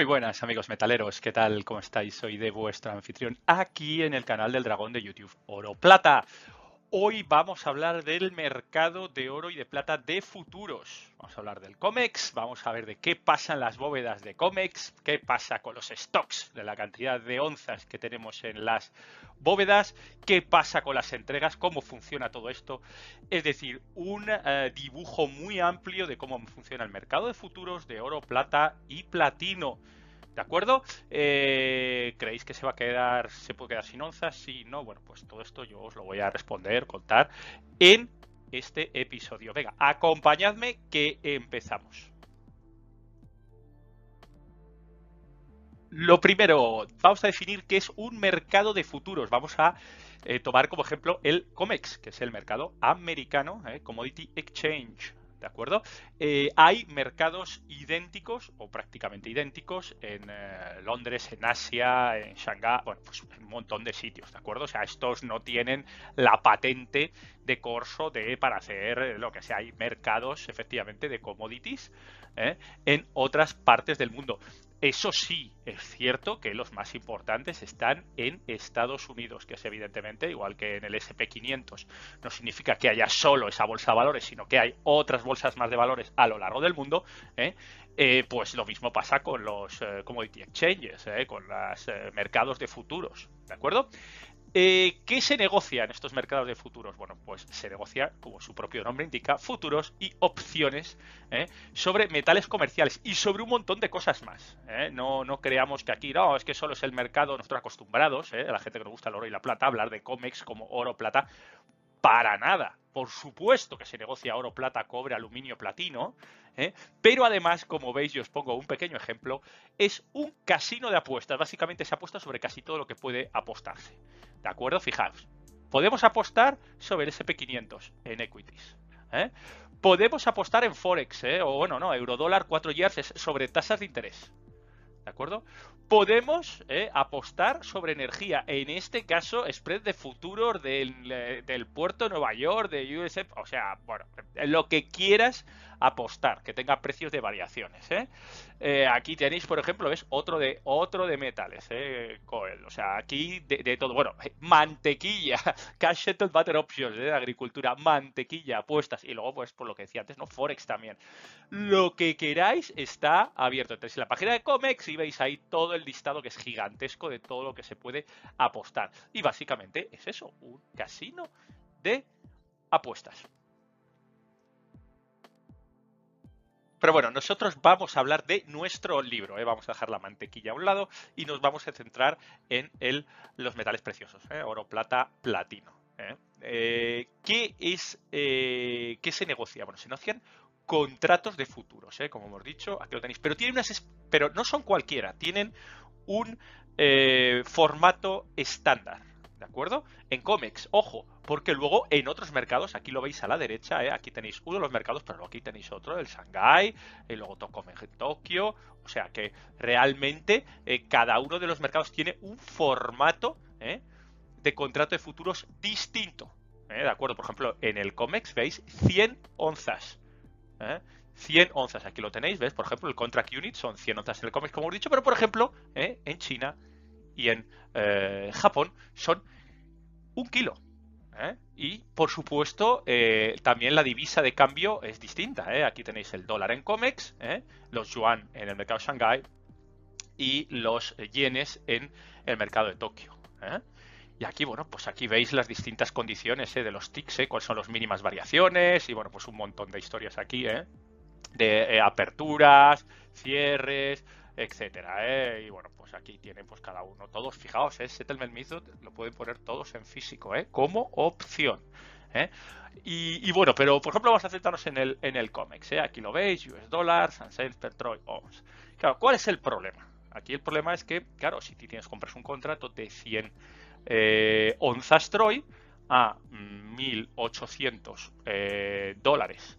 Muy buenas amigos metaleros, ¿qué tal? ¿Cómo estáis? Soy de vuestro anfitrión aquí en el canal del dragón de YouTube Oro Plata. Hoy vamos a hablar del mercado de oro y de plata de futuros. Vamos a hablar del COMEX, vamos a ver de qué pasa en las bóvedas de COMEX, qué pasa con los stocks, de la cantidad de onzas que tenemos en las bóvedas, qué pasa con las entregas, cómo funciona todo esto. Es decir, un eh, dibujo muy amplio de cómo funciona el mercado de futuros de oro, plata y platino. ¿De acuerdo? Eh, ¿Creéis que se va a quedar, se puede quedar sin onzas? Sí, no. Bueno, pues todo esto yo os lo voy a responder, contar en este episodio. Venga, acompañadme que empezamos. Lo primero, vamos a definir qué es un mercado de futuros. Vamos a eh, tomar como ejemplo el COMEX, que es el mercado americano, eh, Commodity Exchange. ¿De acuerdo? Eh, hay mercados idénticos o prácticamente idénticos en eh, Londres, en Asia, en Shanghái, bueno, pues un montón de sitios, ¿de acuerdo? O sea, estos no tienen la patente de corso de para hacer lo que sea. Hay mercados, efectivamente, de commodities ¿eh? en otras partes del mundo. Eso sí, es cierto que los más importantes están en Estados Unidos, que es evidentemente, igual que en el SP500, no significa que haya solo esa bolsa de valores, sino que hay otras bolsas más de valores a lo largo del mundo, ¿eh? Eh, pues lo mismo pasa con los eh, commodity exchanges, con los mercados de futuros, ¿de acuerdo? Eh, ¿Qué se negocia en estos mercados de futuros? Bueno, pues se negocia, como su propio nombre indica, futuros y opciones ¿eh? sobre metales comerciales y sobre un montón de cosas más. ¿eh? No, no creamos que aquí, no, es que solo es el mercado, nosotros acostumbrados, la gente que nos gusta el oro y la plata, hablar de COMEX como oro, plata, para nada. Por supuesto que se negocia oro, plata, cobre, aluminio, platino, pero además, como veis, yo os pongo un pequeño ejemplo, es un casino de apuestas. Básicamente se apuesta sobre casi todo lo que puede apostarse. ¿De acuerdo? Fijaos. Podemos apostar sobre el SP500 en equities. ¿eh? Podemos apostar en Forex, ¿eh? o bueno, no, eurodólar 4 years sobre tasas de interés. ¿De acuerdo? Podemos eh, apostar sobre energía. En este caso, spread de futuros del, eh, del puerto de Nueva York, de USF. O sea, bueno, lo que quieras apostar, que tenga precios de variaciones. ¿eh? Eh, aquí tenéis, por ejemplo, ves otro de otro de metales, ¿eh? Coel. O sea, aquí de, todo. Bueno, mantequilla, cash butter options de agricultura, mantequilla, apuestas y luego, pues, por lo que decía antes, no forex también. Lo que queráis está abierto. Entonces, en la página de Comex y veis ahí todo el listado que es gigantesco de todo lo que se puede apostar. Y básicamente es eso, un casino de apuestas. Pero bueno, nosotros vamos a hablar de nuestro libro. ¿eh? Vamos a dejar la mantequilla a un lado y nos vamos a centrar en el, los metales preciosos, ¿eh? oro, plata, platino. ¿eh? qué es qué se negocia? Bueno, se negocian contratos de futuros, como hemos dicho, aquí lo tenéis. Pero tienen unas, pero no son cualquiera, tienen un formato estándar. ¿De acuerdo? En COMEX, ojo, porque luego en otros mercados, aquí lo veis a la derecha, ¿eh? aquí tenéis uno de los mercados, pero aquí tenéis otro, el Shanghai, y luego Tokio, o sea que realmente eh, cada uno de los mercados tiene un formato ¿eh? de contrato de futuros distinto. ¿De acuerdo? Por ejemplo, en el COMEX veis 100 onzas. 100 onzas, aquí lo tenéis, ¿ves? Por ejemplo, el contract unit son 100 onzas en el COMEX, como hemos dicho, pero por ejemplo, en China y en Japón son un kilo. ¿Eh? Y por supuesto, eh, también la divisa de cambio es distinta. Aquí tenéis el dólar en COMEX, los yuan en el mercado de Shanghai y los yenes en el mercado de Tokio. Y aquí, bueno, pues aquí veis las distintas condiciones de los TICs, cuáles son las mínimas variaciones y, bueno, pues un montón de historias aquí, de aperturas, cierres, etcétera. Y bueno, pues aquí tienen pues cada uno, todos, fijaos, ¿eh? Settlement Method lo pueden poner todos en físico, ¿eh? como opción. ¿eh? Y, bueno, pero por ejemplo vamos a centrarnos en el, en el COMEX, ¿eh? aquí lo veis, US dólares, and per Troy ohms. Claro, ¿cuál es el problema? Aquí el problema es que, claro, si tienes compras un contrato de 100 eh, onzas Troy a 1.800 eh, dólares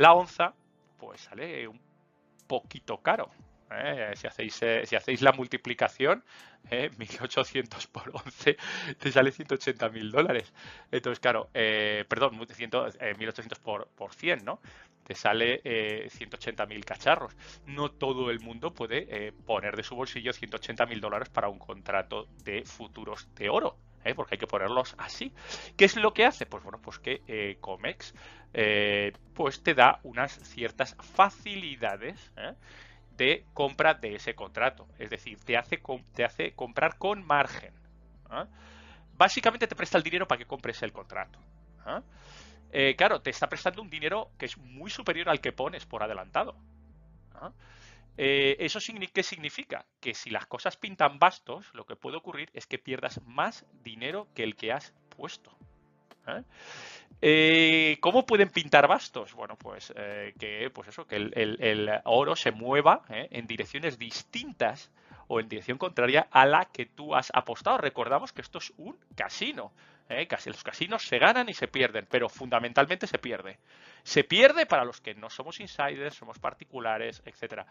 la onza, pues sale un poquito caro, ¿eh? Si, hacéis, eh, si hacéis la multiplicación, 1800 ¿eh? por 11 te sale 180 mil dólares. Entonces, claro, perdón, 1800 por, por 100, ¿no? te sale 180.000 cacharros. No todo el mundo puede poner de su bolsillo 180.000 dólares para un contrato de futuros de oro. ¿eh? porque hay que ponerlos así. ¿Qué es lo que hace? Pues bueno, pues que eh, Comex eh, pues te da unas ciertas facilidades de compra de ese contrato. Es decir, te hace, te hace comprar con margen. Básicamente te presta el dinero para que compres el contrato. claro, te está prestando un dinero que es muy superior al que pones por adelantado. Eh, ¿Eso qué significa? Que si las cosas pintan bastos, lo que puede ocurrir es que pierdas más dinero que el que has puesto. ¿Eh? Eh, cómo pueden pintar bastos? Bueno, pues que, pues eso, que el, oro se mueva en direcciones distintas o en dirección contraria a la que tú has apostado. Recordamos que esto es un casino. Casi los casinos se ganan y se pierden, pero fundamentalmente se pierde. Se pierde para los que no somos insiders, somos particulares, etcétera.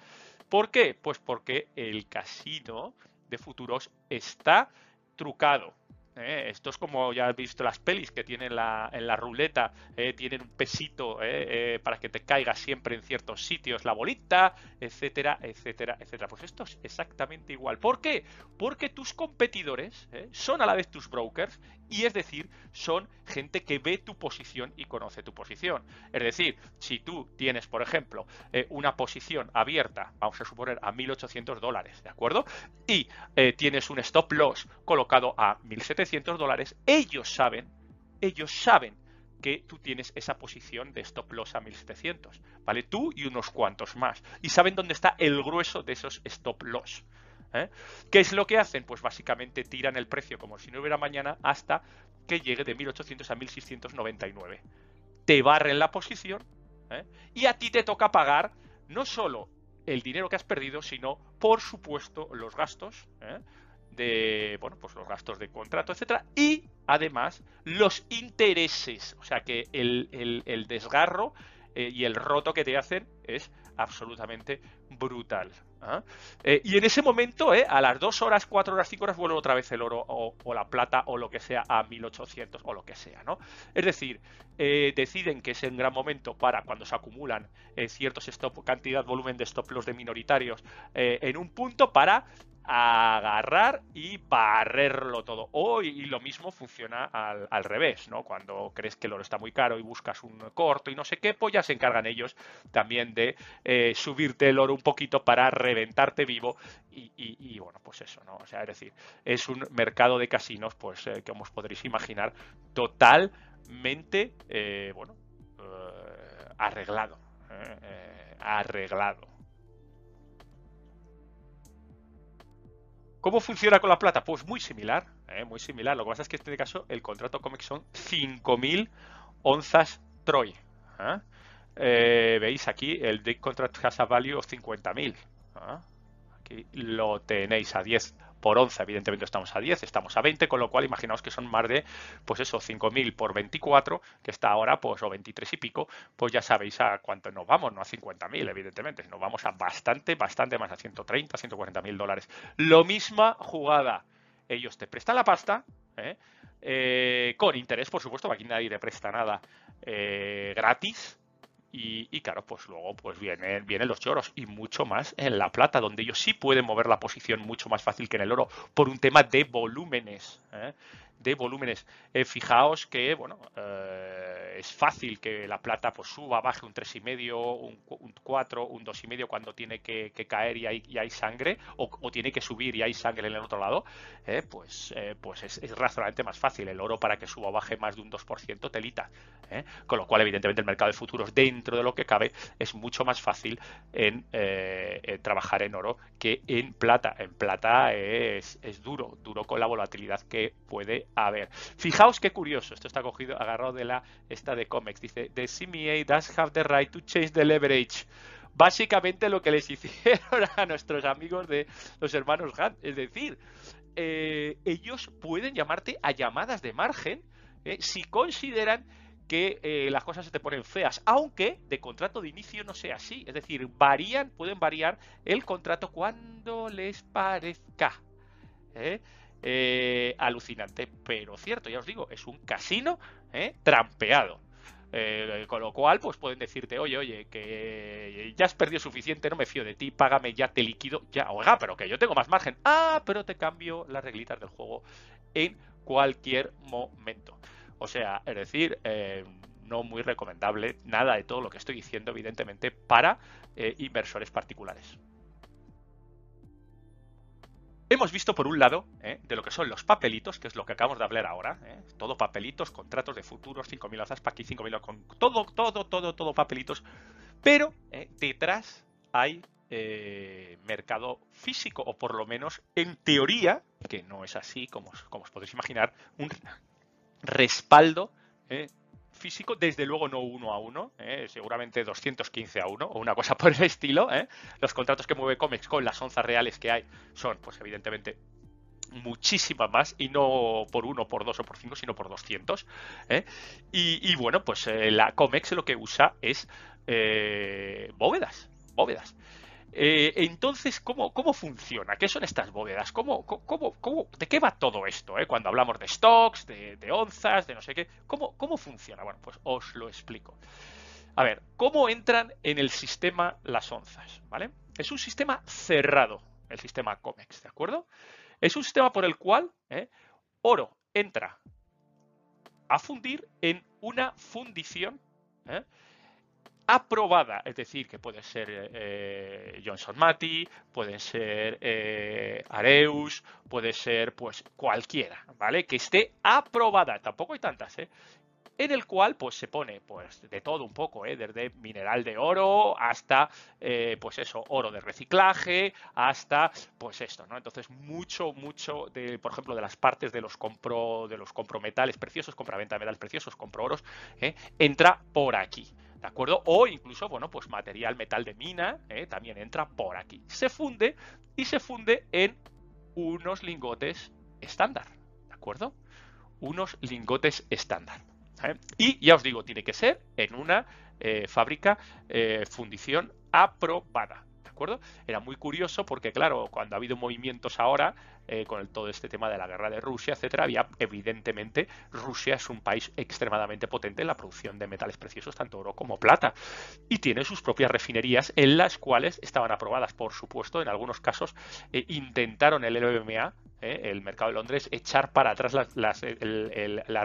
¿Por qué? Pues porque el casino de futuros está trucado. ¿Eh? Esto es como ya has visto las pelis que tienen la, en la ruleta, ¿eh? tienen un pesito ¿eh? para que te caiga siempre en ciertos sitios la bolita, etcétera, etcétera, etcétera. Pues esto es exactamente igual. ¿Por qué? Porque tus competidores son a la vez tus brokers y es decir, son gente que ve tu posición y conoce tu posición. Es decir, si tú tienes, por ejemplo, una posición abierta, vamos a suponer a 1.800 dólares, ¿de acuerdo? Y tienes un stop loss colocado a 1.700 dólares, ellos saben, ellos saben que tú tienes esa posición de stop loss a 1700, ¿vale? Tú y unos cuantos más. Y saben dónde está el grueso de esos stop loss. ¿eh? ¿Qué es lo que hacen? Pues básicamente tiran el precio como si no hubiera mañana hasta que llegue de 1800 a 1699. Te barren la posición ¿eh? y a ti te toca pagar no solo el dinero que has perdido, sino, por supuesto, los gastos. ¿eh? De bueno, pues los gastos de contrato, etcétera, y además los intereses. O sea que el, desgarro eh, y el roto que te hacen es absolutamente brutal. ¿ah? Eh, y en ese momento, eh, a las 2 horas, 4 horas, 5 horas, vuelve otra vez el oro o, la plata o lo que sea a 1800 o lo que sea, ¿no? Es decir, deciden que es un gran momento para cuando se acumulan ciertos stop, cantidad, volumen de stop loss de minoritarios en un punto para agarrar y barrerlo todo. O y lo mismo funciona al, revés, ¿no? Cuando crees que el oro está muy caro y buscas un corto y no sé qué, pues ya se encargan ellos también de eh, subirte el oro un poquito para reventarte vivo y, bueno, pues eso, ¿no? O sea, es decir, es un mercado de casinos, pues eh, como os podréis imaginar, totalmente, eh, bueno, arreglado, arreglado. ¿Cómo funciona con la plata? Pues muy similar, ¿eh? muy similar. Lo que pasa es que en este caso el contrato COMEX son 5.000 onzas Troy. ¿eh? Eh, veis aquí el Day Contract has a value of 50.000. Aquí lo tenéis a 10 por 11, evidentemente estamos a 10, estamos a 20, con lo cual imaginaos que son más de, pues eso, 5.000 por 24, que está ahora, pues, o 23 y pico, pues ya sabéis a cuánto nos vamos, no a 50.000, evidentemente, nos vamos a bastante, bastante más, a 130, 140.000 dólares. Lo misma jugada, ellos te prestan la pasta, ¿eh? Eh, con interés, por supuesto, aquí nadie te presta nada eh, gratis, y, claro, pues luego pues vienen, vienen los choros y mucho más en la plata, donde ellos sí pueden mover la posición mucho más fácil que en el oro por un tema de volúmenes. ¿eh? De volúmenes. Eh, fijaos que, bueno, eh, es fácil que la plata pues suba, baje un 3,5, un, un 4, un 2,5 cuando tiene que, caer y hay, y hay sangre, o, tiene que subir y hay sangre en el otro lado, eh, pues, pues es, es, razonablemente más fácil. El oro para que suba o baje más de un 2% telita. Con lo cual, evidentemente, el mercado de futuros, dentro de lo que cabe, es mucho más fácil en, trabajar en oro que en plata. En plata es, es duro, duro con la volatilidad que puede a ver, fijaos qué curioso. Esto está cogido, agarrado de la esta de Comex. Dice: The CMA does have the right to change the leverage. Básicamente lo que les hicieron a nuestros amigos de los hermanos Hunt. Es decir, eh, ellos pueden llamarte a llamadas de margen eh, si consideran que eh, las cosas se te ponen feas, aunque de contrato de inicio no sea así. Es decir, varían, pueden variar el contrato cuando les parezca. ¿eh? Eh, alucinante, pero cierto, ya os digo, es un casino eh, trampeado. Eh, con lo cual, pues pueden decirte, oye, oye, que ya has perdido suficiente, no me fío de ti, págame, ya te liquido, ya, oiga, pero que yo tengo más margen. Ah, pero te cambio las reglitas del juego en cualquier momento. O sea, es decir, no muy recomendable nada de todo lo que estoy diciendo, evidentemente, para inversores particulares. Hemos visto por un lado ¿eh? de lo que son los papelitos, que es lo que acabamos de hablar ahora, ¿eh? todo papelitos, contratos de futuros, 5.000 azas para aquí, 5.000 con todo, todo, todo, todo papelitos, pero ¿eh? detrás hay mercado físico, o por lo menos en teoría, que no es así, como, como os podéis imaginar, un respaldo físico, desde luego no uno a uno, ¿eh? seguramente 215 a uno o una cosa por el estilo. ¿eh? Los contratos que mueve Comex con las onzas reales que hay son, pues evidentemente, muchísimas más y no por uno, por dos o por cinco, sino por 200. ¿eh? Y, bueno, pues la Comex lo que usa es bóvedas, bóvedas. Eh, entonces, ¿cómo, ¿cómo funciona? ¿Qué son estas bóvedas? ¿Cómo, cómo, cómo, de qué va todo esto? Eh? Cuando hablamos de stocks, de, onzas, de no sé qué. ¿Cómo, ¿Cómo funciona? Bueno, pues os lo explico. A ver, ¿cómo entran en el sistema las onzas? ¿Vale? Es un sistema cerrado, el sistema COMEX, ¿de acuerdo? Es un sistema por el cual eh, oro entra a fundir en una fundición ¿eh? Aprobada, es decir, que puede ser eh, Johnson Matty, puede ser eh, Areus, puede ser pues cualquiera, ¿vale? Que esté aprobada, tampoco hay tantas, ¿eh? en el cual pues se pone pues de todo un poco, ¿eh? desde mineral de oro hasta pues eso, oro de reciclaje, hasta pues esto, ¿no? Entonces mucho, mucho de, por ejemplo, de las partes de los compro, de los comprometales preciosos, compra-venta de metales preciosos, compro oros, entra por aquí. ¿De acuerdo? O incluso, bueno, pues material metal de mina ¿eh? también entra por aquí. Se funde y se funde en unos lingotes estándar. ¿De acuerdo? Unos lingotes estándar. ¿eh? Y ya os digo, tiene que ser en una eh, fábrica fundición aprobada. ¿De acuerdo? Era muy curioso porque, claro, cuando ha habido movimientos ahora, eh, con el, todo este tema de la guerra de Rusia, etcétera, había evidentemente Rusia es un país extremadamente potente en la producción de metales preciosos, tanto oro como plata, y tiene sus propias refinerías en las cuales estaban aprobadas, por supuesto, en algunos casos eh, intentaron el LBMA eh, el mercado de Londres, echar para atrás las, las,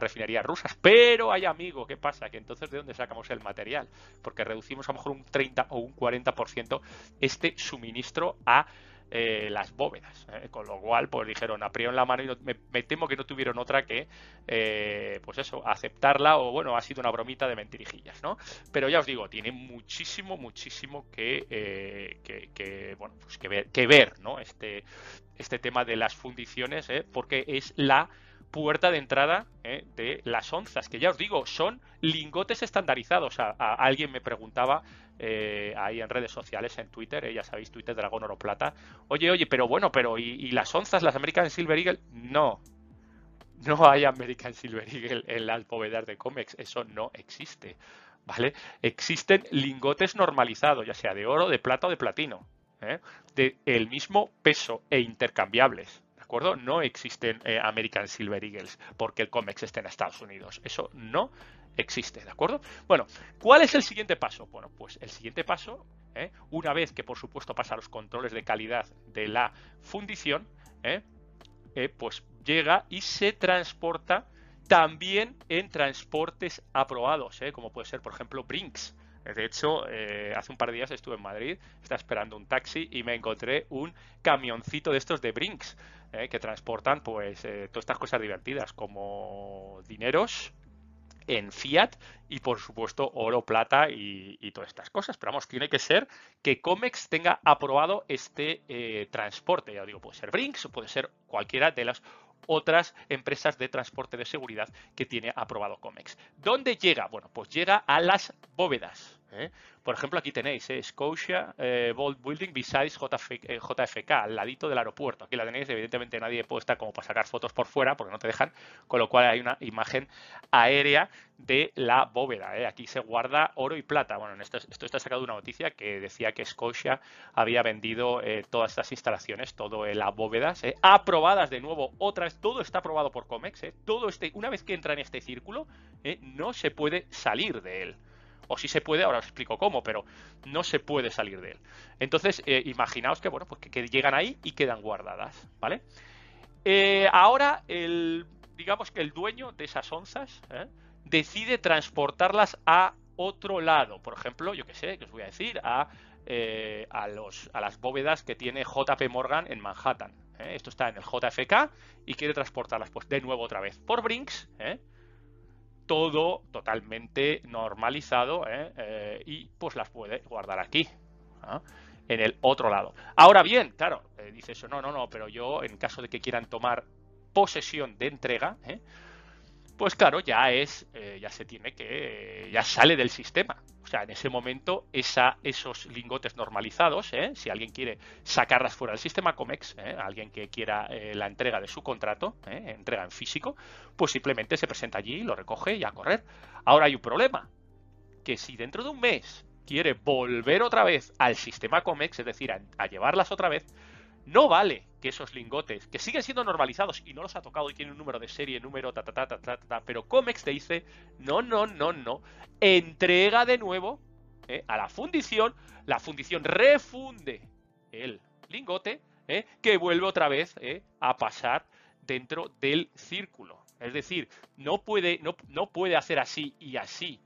refinerías rusas. Pero hay amigo, ¿qué pasa? Que entonces ¿de dónde sacamos el material? Porque reducimos a lo mejor un 30 o un 40% este suministro a eh, las bóvedas. ¿eh? Con lo cual, pues dijeron, abrieron la mano y me, temo que no tuvieron otra que, eh, pues eso, aceptarla o bueno, ha sido una bromita de mentirijillas, ¿no? Pero ya os digo, tiene muchísimo, muchísimo que, bueno, pues que ver, que ver, ¿no? Este, este tema de las fundiciones, porque es la puerta de entrada ¿eh? de las onzas, que ya os digo, son lingotes estandarizados. Alguien me preguntaba eh, ahí en redes sociales, en Twitter, eh, ya sabéis, Twitter Dragón Oro Plata, oye, oye, pero bueno, pero ¿y, las onzas, las American Silver Eagle? No, no hay American Silver Eagle en las bóvedas de Comex, eso no existe. ¿Vale? Existen lingotes normalizados, ya sea de oro, de plata o de platino, de el mismo peso e intercambiables. No existen eh, American Silver Eagles porque el COMEX esté en Estados Unidos. Eso no existe, ¿de acuerdo? Bueno, ¿cuál es el siguiente paso? Bueno, pues el siguiente paso, ¿eh? una vez que por supuesto pasa los controles de calidad de la fundición, ¿eh? pues llega y se transporta también en transportes aprobados, como puede ser, por ejemplo, Brinks. De hecho, hace un par de días estuve en Madrid, estaba esperando un taxi y me encontré un camioncito de estos de Brinks. ¿Eh? que transportan pues eh, todas estas cosas divertidas como dineros en fiat y por supuesto oro, plata y, todas estas cosas. Pero vamos, tiene que ser que Comex tenga aprobado este eh, transporte. Ya digo, puede ser Brinks puede ser cualquiera de las otras empresas de transporte de seguridad que tiene aprobado Comex. ¿Dónde llega? Bueno, pues llega a las bóvedas. ¿Eh? Por ejemplo, aquí tenéis ¿eh? Scotia eh, Vault Building besides JFK, al ladito del aeropuerto. Aquí la tenéis, evidentemente nadie puesta como para sacar fotos por fuera porque no te dejan, con lo cual hay una imagen aérea de la bóveda. Aquí se guarda oro y plata. Bueno, esto, está sacado de una noticia que decía que Scotia había vendido todas estas instalaciones, todo las bóvedas, aprobadas de nuevo otra vez. Todo está aprobado por COMEX. Todo este, una vez que entra en este círculo, no se puede salir de él. O si se puede, ahora os explico cómo, pero no se puede salir de él. Entonces, eh, imaginaos que, bueno, pues que, llegan ahí y quedan guardadas, ¿vale? Eh, ahora, el, digamos que el dueño de esas onzas ¿eh? decide transportarlas a otro lado. Por ejemplo, yo qué sé, que os voy a decir, a, a, los, a las bóvedas que tiene JP Morgan en Manhattan. Esto está en el JFK y quiere transportarlas, pues de nuevo otra vez por Brinks, ¿eh? Todo totalmente normalizado ¿eh? Eh, y pues las puede guardar aquí. en el otro lado. Ahora bien, claro, eh, dice eso, no, no, no, pero yo en caso de que quieran tomar posesión de entrega, pues claro, ya es, eh, ya se tiene que, ya sale del sistema. O sea, en ese momento esa, esos lingotes normalizados, ¿eh? si alguien quiere sacarlas fuera del sistema COMEX, ¿eh? alguien que quiera la entrega de su contrato, entrega en físico, pues simplemente se presenta allí, lo recoge y a correr. Ahora hay un problema, que si dentro de un mes quiere volver otra vez al sistema COMEX, es decir, a llevarlas otra vez, no vale que esos lingotes, que siguen siendo normalizados y no los ha tocado y tiene un número de serie, número, ta, ta, ta, ta, ta, ta pero Comex te dice, no, no, no, no, entrega de nuevo eh, a la fundición, la fundición refunde el lingote, eh, que vuelve otra vez eh, a pasar dentro del círculo. Es decir, no puede, no, no puede hacer así y así.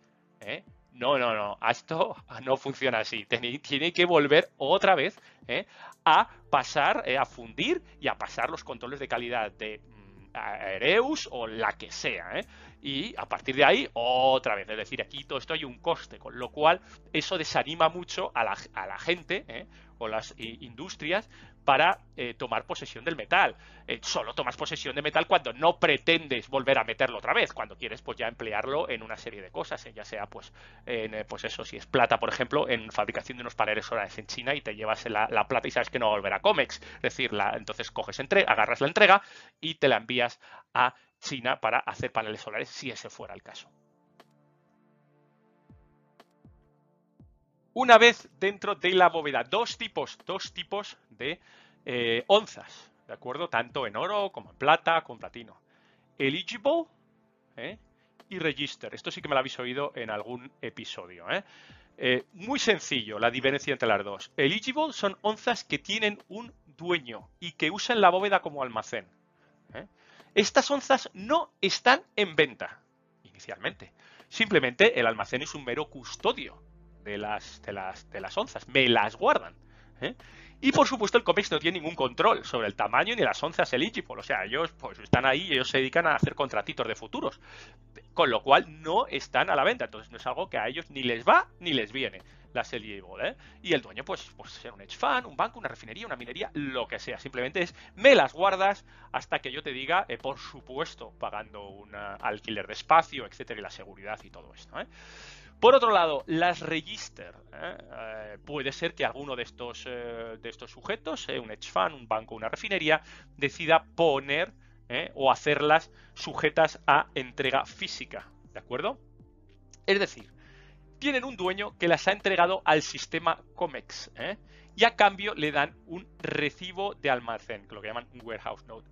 No, no, no, esto no funciona así. Tiene, que volver otra vez ¿eh? a pasar, eh, a fundir y a pasar los controles de calidad de mm, Aereus o la que sea. ¿eh? Y a partir de ahí, otra vez. Es decir, aquí todo esto hay un coste, con lo cual eso desanima mucho a la, a la gente o las industrias para eh, tomar posesión del metal. Eh, solo tomas posesión de metal cuando no pretendes volver a meterlo otra vez, cuando quieres pues ya emplearlo en una serie de cosas, eh, ya sea pues en, pues eso, si es plata, por ejemplo, en fabricación de unos paneles solares en China y te llevas la, plata y sabes que no va a volver a Comex. Es decir, la, entonces coges entre, agarras la entrega y te la envías a China para hacer paneles solares si ese fuera el caso. Una vez dentro de la bóveda, dos tipos, dos tipos de eh, onzas, ¿de acuerdo? Tanto en oro como en plata, con platino. Eligible ¿eh? y register. Esto sí que me lo habéis oído en algún episodio. ¿eh? muy sencillo la diferencia entre las dos. Eligible son onzas que tienen un dueño y que usan la bóveda como almacén. Estas onzas no están en venta inicialmente. Simplemente el almacén es un mero custodio de las, de las, de las onzas, me las guardan. ¿eh? Y por supuesto el COMEX no tiene ningún control sobre el tamaño ni las onzas eligible, o sea, ellos pues están ahí y ellos se dedican a hacer contratitos de futuros, con lo cual no están a la venta, entonces no es algo que a ellos ni les va ni les viene las eligible, ¿eh? Y el dueño pues, pues ser un hedge fund, un banco, una refinería, una minería, lo que sea, simplemente es me las guardas hasta que yo te diga, eh, por supuesto, pagando un alquiler de espacio, etcétera, y la seguridad y todo esto, ¿eh? Por otro lado, las register. ¿eh? Puede ser que alguno de estos, de estos sujetos, un hedge fund, un banco, una refinería, decida poner o hacerlas sujetas a entrega física. ¿De acuerdo? Es decir, tienen un dueño que las ha entregado al sistema COMEX y a cambio le dan un recibo de almacén, lo que llaman warehouse note.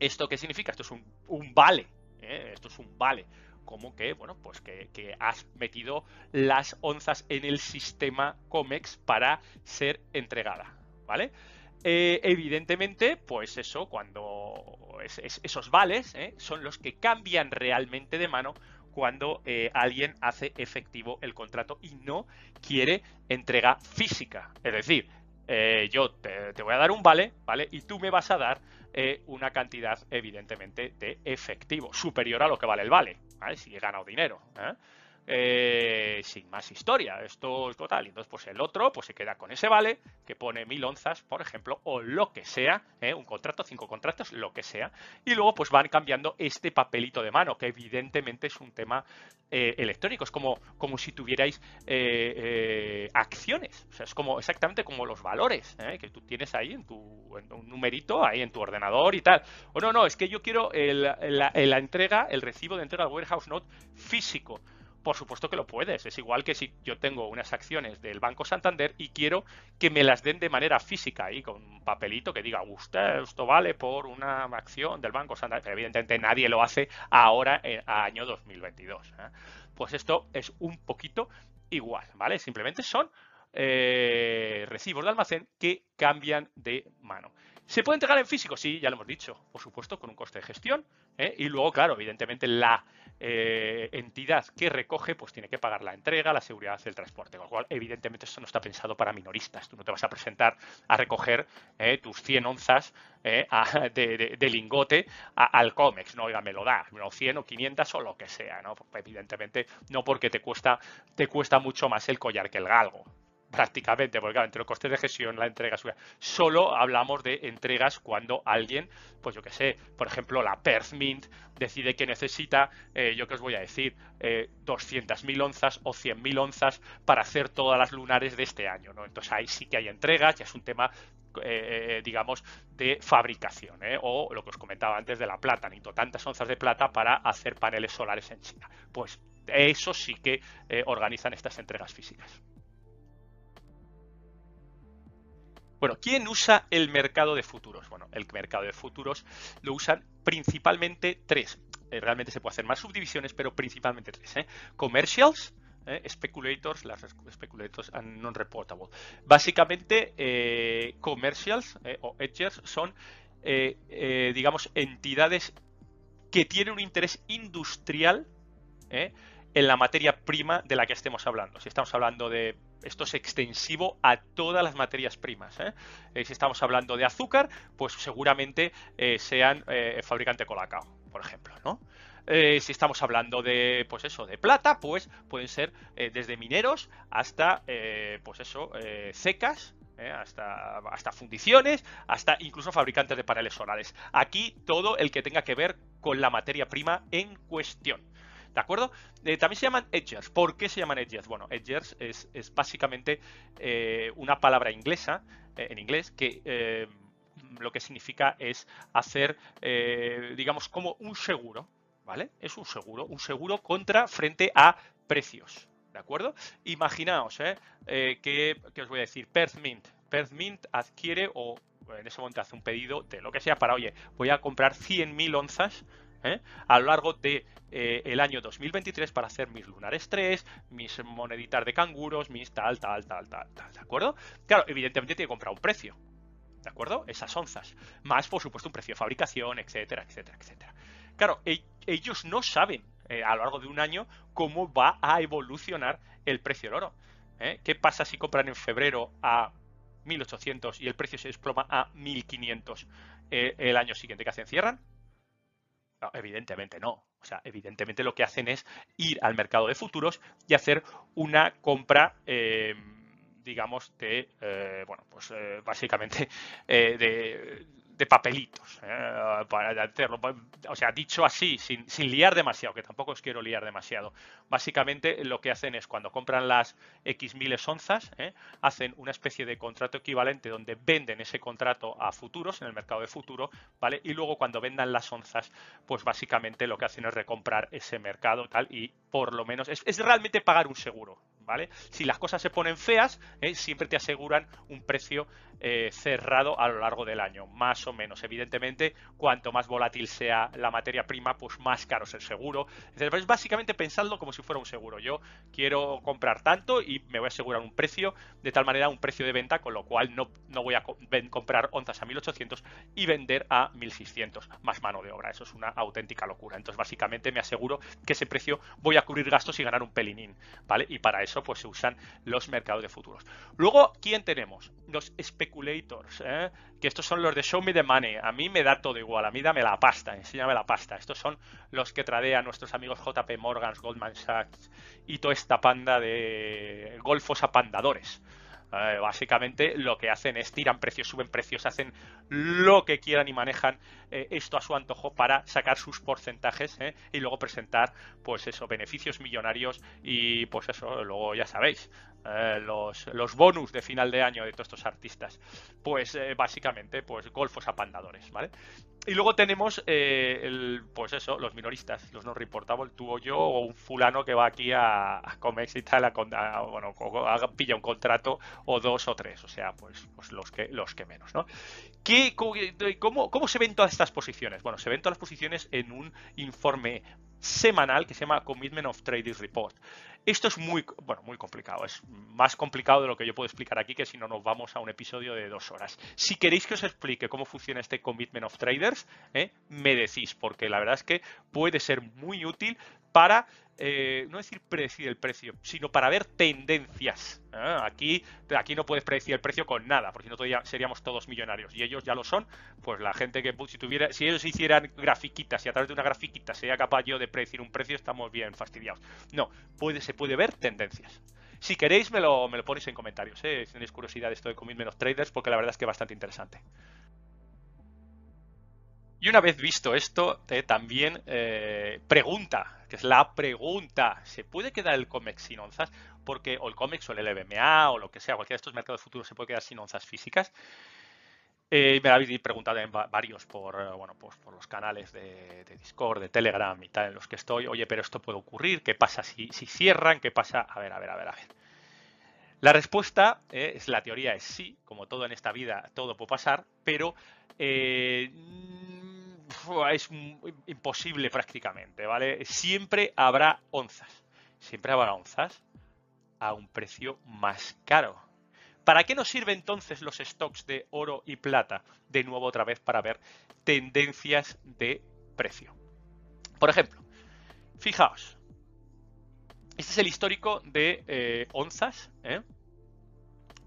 ¿Esto qué significa? Esto es un, vale. Esto es un vale como que, bueno, pues que, has metido las onzas en el sistema COMEX para ser entregada, ¿vale? Eh, evidentemente, pues eso, cuando esos vales ¿eh? son los que cambian realmente de mano cuando eh, alguien hace efectivo el contrato y no quiere entrega física. Es decir, yo te, voy a dar un vale, ¿vale? Y tú me vas a dar una cantidad, evidentemente, de efectivo, superior a lo que vale el vale, si he ganado dinero. ¿eh? Eh, sin más historia. Esto es total. Entonces, pues el otro pues se queda con ese vale que pone mil onzas, por ejemplo, o lo que sea, ¿eh? un contrato, cinco contratos, lo que sea. Y luego, pues van cambiando este papelito de mano, que evidentemente es un tema eh, electrónico. Es como, como si tuvierais acciones. O sea, es como exactamente como los valores que tú tienes ahí en tu un numerito, ahí en tu ordenador y tal. O no, no, es que yo quiero la, la entrega, el recibo de entrega del warehouse note físico. Por supuesto que lo puedes. Es igual que si yo tengo unas acciones del Banco Santander y quiero que me las den de manera física y con un papelito que diga, usted, esto vale por una acción del Banco Santander. evidentemente nadie lo hace ahora, en año 2022. ¿eh? Pues esto es un poquito igual, ¿vale? Simplemente son eh, recibos de almacén que cambian de mano. ¿Se puede entregar en físico? Sí, ya lo hemos dicho, por supuesto, con un coste de gestión. ¿eh? Y luego, claro, evidentemente la eh, entidad que recoge pues tiene que pagar la entrega, la seguridad del transporte. Con lo cual, evidentemente, esto no está pensado para minoristas. Tú no te vas a presentar a recoger ¿eh? tus 100 onzas de, lingote al COMEX. No, oiga, me lo da, 100 o 500 o lo que sea. ¿no? Evidentemente, no porque te cuesta, te cuesta mucho más el collar que el galgo prácticamente, porque entre los costes de gestión, la entrega, solo hablamos de entregas cuando alguien, pues yo que sé, por ejemplo, la Perth Mint decide que necesita, eh, yo que os voy a decir, eh, 200.000 onzas o 100.000 onzas para hacer todas las lunares de este año, ¿no? Entonces ahí sí que hay entregas, ya es un tema eh, digamos, de fabricación, ¿eh? o lo que os comentaba antes de la plata, necesito tantas onzas de plata para hacer paneles solares en China. Pues eso sí que organizan estas entregas físicas. Bueno, ¿quién usa el mercado de futuros? Bueno, el mercado de futuros lo usan principalmente tres. Eh, realmente se puede hacer más subdivisiones, pero principalmente tres. ¿eh? Commercials, ¿eh? speculators, las speculators and non-reportable. Básicamente, commercials o edgers son, digamos, entidades que tienen un interés industrial en la materia prima de la que estemos hablando. Si estamos hablando de esto es extensivo a todas las materias primas. ¿eh? Eh, si estamos hablando de azúcar, pues seguramente eh, sean fabricante colacao, por ejemplo, ¿no? si estamos hablando de, pues eso, de plata, pues pueden ser desde mineros hasta, pues eso, secas, hasta, hasta fundiciones, hasta incluso fabricantes de paneles solares. Aquí todo el que tenga que ver con la materia prima en cuestión. ¿De acuerdo? Eh, también se llaman edgers. ¿Por qué se llaman edgers? Bueno, edgers es, básicamente eh, una palabra inglesa, eh, en inglés, que lo que significa es hacer, digamos, como un seguro, ¿vale? Es un seguro, un seguro contra frente a precios, ¿de acuerdo? Imaginaos, ¿eh? que, os voy a decir, Perth Mint. Perth Mint adquiere o en ese momento hace un pedido de lo que sea para, oye, voy a comprar 100.000 onzas ¿eh? a lo largo de eh, el año 2023 para hacer mis lunares 3, mis moneditas de canguros, mis tal, tal, tal, tal, tal, ¿de acuerdo? Claro, evidentemente tiene que comprar un precio, ¿de acuerdo? Esas onzas, más por supuesto un precio de fabricación, etcétera, etcétera, etcétera. Claro, e-, ellos no saben eh, a lo largo de un año cómo va a evolucionar el precio del oro. ¿Qué pasa si compran en febrero a 1800 y el precio se desploma a 1500 el año siguiente que hacen? ¿Cierran? Evidentemente no. O sea, evidentemente lo que hacen es ir al mercado de futuros y hacer una compra, eh, digamos, de, eh, bueno, pues eh, básicamente de, de papelitos eh, para hacerlo. O sea, dicho así, sin, sin, liar demasiado, que tampoco os quiero liar demasiado. Básicamente lo que hacen es cuando compran las X miles onzas, eh, hacen una especie de contrato equivalente donde venden ese contrato a futuros, en el mercado de futuro, ¿vale? Y luego cuando vendan las onzas, pues básicamente lo que hacen es recomprar ese mercado tal y por lo menos es, es realmente pagar un seguro, ¿vale? Si las cosas se ponen feas, eh, siempre te aseguran un precio eh, cerrado a lo largo del año, más o menos. Evidentemente, cuanto más volátil sea la materia prima, pues más caro es el seguro. Entonces, básicamente pensadlo como si fuera un seguro. Yo quiero comprar tanto y me voy a asegurar un precio, de tal manera un precio de venta, con lo cual no, no voy a comprar onzas a 1800 y vender a 1600, más mano de obra. Eso es una auténtica locura. Entonces, básicamente me aseguro que ese precio voy a cubrir gastos y ganar un pelinín, ¿vale? Y para eso eso pues se usan los mercados de futuros. Luego, ¿quién tenemos? Los speculators, ¿eh? que estos son los de show me the money. A mí me da todo igual, a mí dame la pasta, enséñame la pasta. Estos son los que tradean nuestros amigos JP Morgan, Goldman Sachs y toda esta panda de golfos apandadores. Eh, básicamente lo que hacen es tiran precios, suben precios, hacen lo que quieran y manejan eh, esto a su antojo para sacar sus porcentajes eh, y luego presentar pues eso, beneficios millonarios y pues eso, luego ya sabéis, los, los bonus de final de año de todos estos artistas. Pues básicamente, pues golfos apandadores, ¿vale? Y luego tenemos, el, pues eso, los minoristas, los no reportable, tú o yo, o un fulano que va aquí a, a Comex y tal, a, bueno, pilla un contrato o dos o tres, o sea, pues, pues los, que, los que menos, ¿no? ¿Qué, cómo, cómo, se ven todas estas posiciones? Bueno, se ven todas las posiciones en un informe semanal que se llama Commitment of Traders Report. Esto es muy, bueno, muy complicado, es más complicado de lo que yo puedo explicar aquí, que si no nos vamos a un episodio de dos horas. Si queréis que os explique cómo funciona este Commitment of Traders, ¿eh? me decís, porque la verdad es que puede ser muy útil para eh, no decir predecir el precio, sino para ver tendencias. ¿eh? Aquí, aquí no puedes predecir el precio con nada, porque si no todavía seríamos todos millonarios. Y ellos ya lo son, pues la gente que si tuviera, si ellos hicieran grafiquitas y a través de una grafiquita sería capaz yo de predecir un precio, estamos bien fastidiados. No, puede, puede ver tendencias. Si queréis, me lo, me lo ponéis en comentarios, ¿eh? si tenéis curiosidad de esto de Commit menos traders, porque la verdad es que es bastante interesante. Y una vez visto esto, eh, también eh, pregunta, que es la pregunta, ¿se puede quedar el COMEX sin onzas? Porque o el COMEX o el LBMA o lo que sea, cualquiera de estos mercados futuros se puede quedar sin onzas físicas. Eh, me habéis preguntado en varios por, bueno, pues por los canales de, Discord, de Telegram y tal en los que estoy. Oye, pero esto puede ocurrir. ¿Qué pasa si, si cierran? ¿Qué pasa? A ver, a ver, a ver, a ver. La respuesta es la teoría es sí, como todo en esta vida, todo puede pasar, pero es imposible prácticamente, ¿vale? Siempre habrá onzas, siempre habrá onzas a un precio más caro. ¿Para qué nos sirven entonces los stocks de oro y plata? De nuevo otra vez para ver tendencias de precio. Por ejemplo, fijaos, este es el histórico de eh, onzas, ¿eh?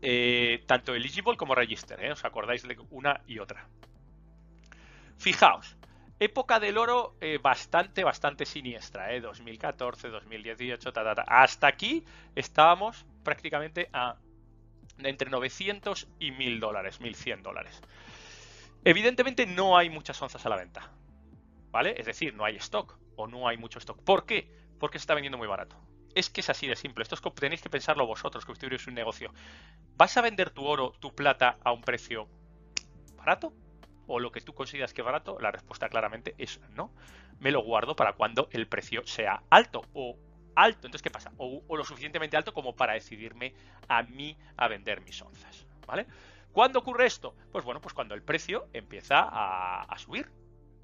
Eh, tanto eligible como register, ¿os acordáis de una y otra? Fijaos, época del oro bastante, bastante siniestra, ¿eh? 2014, 2018, hasta aquí estábamos prácticamente a entre 900 y 1000 dólares, 1100 dólares. Evidentemente no hay muchas onzas a la venta, ¿vale? Es decir, no hay stock o no hay mucho stock. ¿Por qué? Porque se está vendiendo muy barato. Es que es así de simple. Esto es que tenéis que pensarlo vosotros, que es un negocio. ¿Vas a vender tu oro, tu plata a un precio barato? o lo que tú consideras que es barato, la respuesta claramente es no. Me lo guardo para cuando el precio sea alto o alto. Entonces, ¿qué pasa? O, lo suficientemente alto como para decidirme a mí a vender mis onzas. ¿Vale? ¿Cuándo ocurre esto? Pues bueno, pues cuando el precio empieza a, subir.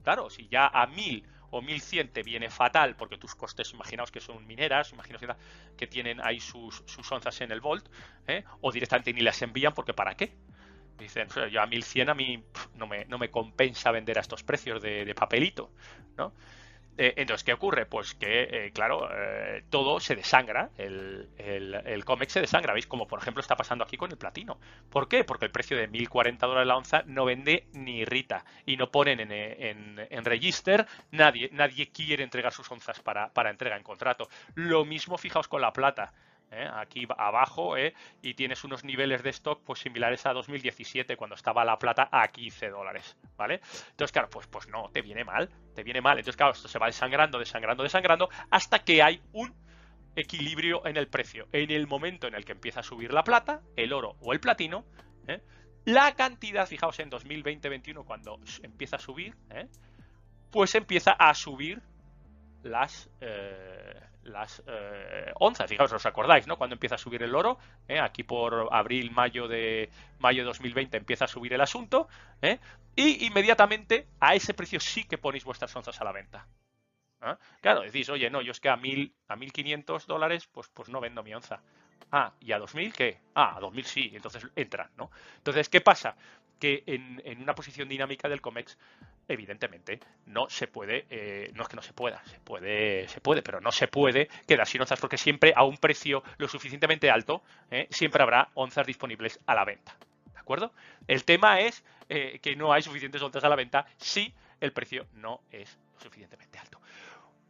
Claro, si ya a 1000 o 1100 te viene fatal porque tus costes, imaginaos que son mineras, imaginaos que tienen ahí sus, onzas en el Volt, ¿eh? o directamente ni las envían porque ¿para qué? Dicen, yo a 1100 a mí no me, no me compensa vender a estos precios de, papelito, ¿no? Eh, entonces, ¿qué ocurre? Pues que, eh, claro, eh, todo se desangra, el, el, cómic se desangra, ¿veis? Como por ejemplo está pasando aquí con el platino. ¿Por qué? Porque el precio de 1040 dólares la onza no vende ni irrita y no ponen en, en, en register, nadie, nadie quiere entregar sus onzas para, para entrega en contrato. Lo mismo, fijaos con la plata. ¿Eh? aquí abajo, ¿eh? y tienes unos niveles de stock pues similares a 2017 cuando estaba la plata a 15 dólares, ¿vale? Entonces, claro, pues, pues no, te viene mal, te viene mal. Entonces, claro, esto se va desangrando, desangrando, desangrando hasta que hay un equilibrio en el precio. En el momento en el que empieza a subir la plata, el oro o el platino, ¿eh? la cantidad, fijaos en 2020-21 cuando empieza a subir, pues empieza a subir las, las eh, onzas. Fijaos, os acordáis, ¿no? Cuando empieza a subir el oro, ¿eh? aquí por abril, mayo de mayo de 2020 empieza a subir el asunto, y inmediatamente a ese precio sí que ponéis vuestras onzas a la venta. Claro, decís, oye, no, yo es que a mil, a 1500 dólares, pues, pues no vendo mi onza. Ah, ¿y a 2000 qué? Ah, a 2000 sí, entonces entran, ¿no? Entonces, ¿qué pasa? Que en, una posición dinámica del COMEX evidentemente no se puede, eh, no es que no se pueda, se puede, se puede, pero no se puede quedar sin onzas porque siempre a un precio lo suficientemente alto, eh, siempre habrá onzas disponibles a la venta. ¿De acuerdo? El tema es eh, que no hay suficientes onzas a la venta si el precio no es suficientemente alto.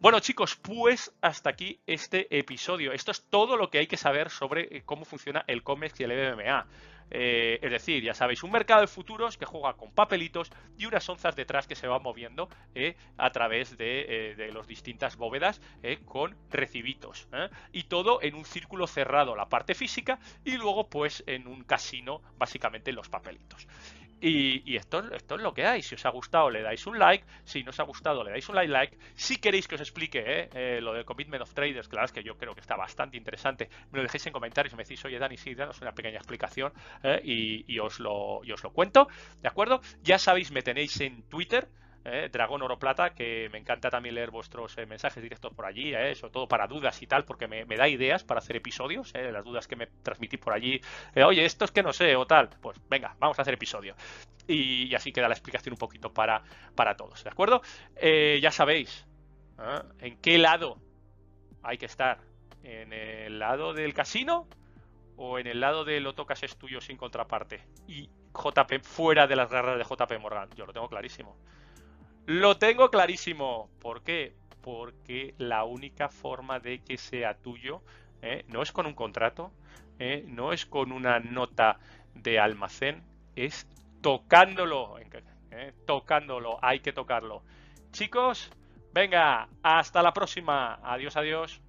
Bueno chicos, pues hasta aquí este episodio. Esto es todo lo que hay que saber sobre cómo funciona el COMEX y el MMA. Eh, es decir, ya sabéis, un mercado de futuros que juega con papelitos y unas onzas detrás que se van moviendo eh, a través de, eh, de las distintas bóvedas con recibitos. Y todo en un círculo cerrado, la parte física, y luego pues en un casino, básicamente los papelitos. Y, esto, esto, es lo que hay. Si os ha gustado, le dais un like. Si no os ha gustado, le dais un like. like. Si queréis que os explique eh, eh, lo del Commitment of Traders, claro, es que yo creo que está bastante interesante, me lo dejéis en comentarios y me decís, oye, Dani, sí, danos una pequeña explicación eh, y, os lo, y os lo cuento. ¿De acuerdo? Ya sabéis, me tenéis en Twitter. ¿Eh? Dragón Oro Plata, que me encanta también leer vuestros eh, mensajes directos por allí, ¿eh? sobre todo para dudas y tal, porque me, da ideas para hacer episodios, las dudas que me transmitís por allí, oye, esto es que no sé, o tal, pues venga, vamos a hacer episodio. Y, así queda la explicación un poquito para, para todos, ¿de acuerdo? ya sabéis en qué lado hay que estar, en el lado del casino o en el lado de lo tocas es tuyo sin contraparte y JP fuera de las garras de JP Morgan. Yo lo tengo clarísimo. Lo tengo clarísimo. ¿Por qué? Porque la única forma de que sea tuyo ¿eh? no es con un contrato, ¿eh? no es con una nota de almacén, es tocándolo. ¿eh? Tocándolo, hay que tocarlo. Chicos, venga, hasta la próxima. Adiós, adiós.